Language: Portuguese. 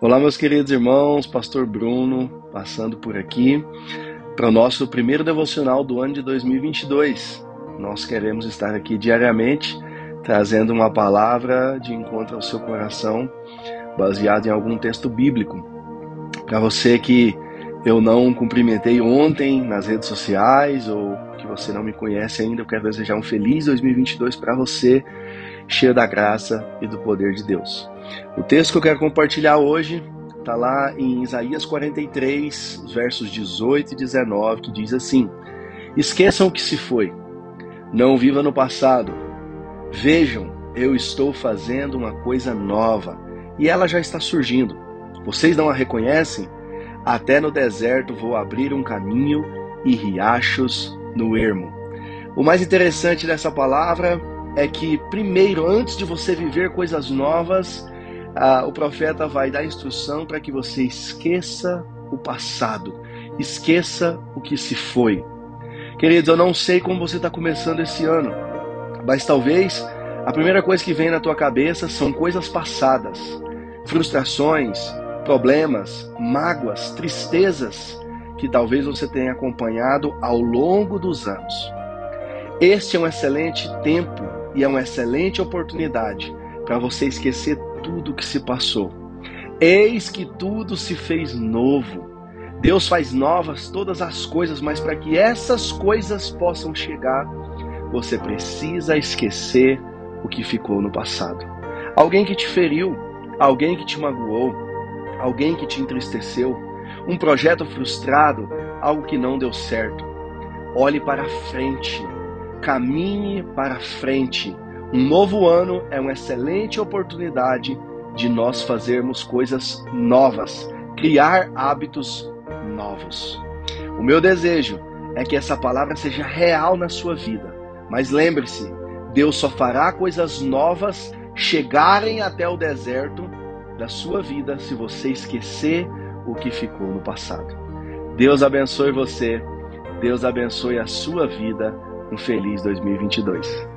Olá, meus queridos irmãos, Pastor Bruno passando por aqui para o nosso primeiro devocional do ano de 2022. Nós queremos estar aqui diariamente trazendo uma palavra de encontro ao seu coração, baseado em algum texto bíblico. Para você que eu não cumprimentei ontem nas redes sociais ou que você não me conhece ainda, eu quero desejar um feliz 2022 para você, cheio da graça e do poder de Deus. O texto que eu quero compartilhar hoje está lá em Isaías 43, versos 18 e 19, que diz assim: Esqueçam o que se foi, não viva no passado. Vejam, eu estou fazendo uma coisa nova e ela já está surgindo. Vocês não a reconhecem? Até no deserto vou abrir um caminho e riachos no ermo. O mais interessante dessa palavra é que, primeiro, antes de você viver coisas novas, ah, o profeta vai dar instrução para que você esqueça o passado, esqueça o que se foi. Queridos, eu não sei como você está começando esse ano, mas talvez a primeira coisa que vem na tua cabeça são coisas passadas, frustrações, problemas, mágoas, tristezas que talvez você tenha acompanhado ao longo dos anos. Este é um excelente tempo e é uma excelente oportunidade para você esquecer tudo que se passou. Eis que tudo se fez novo. Deus faz novas todas as coisas, mas para que essas coisas possam chegar, você precisa esquecer o que ficou no passado. Alguém que te feriu, alguém que te magoou, alguém que te entristeceu, um projeto frustrado, algo que não deu certo. Olhe para frente, caminhe para frente um novo ano é uma excelente oportunidade de nós fazermos coisas novas, criar hábitos novos. O meu desejo é que essa palavra seja real na sua vida. Mas lembre-se, Deus só fará coisas novas chegarem até o deserto da sua vida se você esquecer o que ficou no passado. Deus abençoe você. Deus abençoe a sua vida. Um feliz 2022.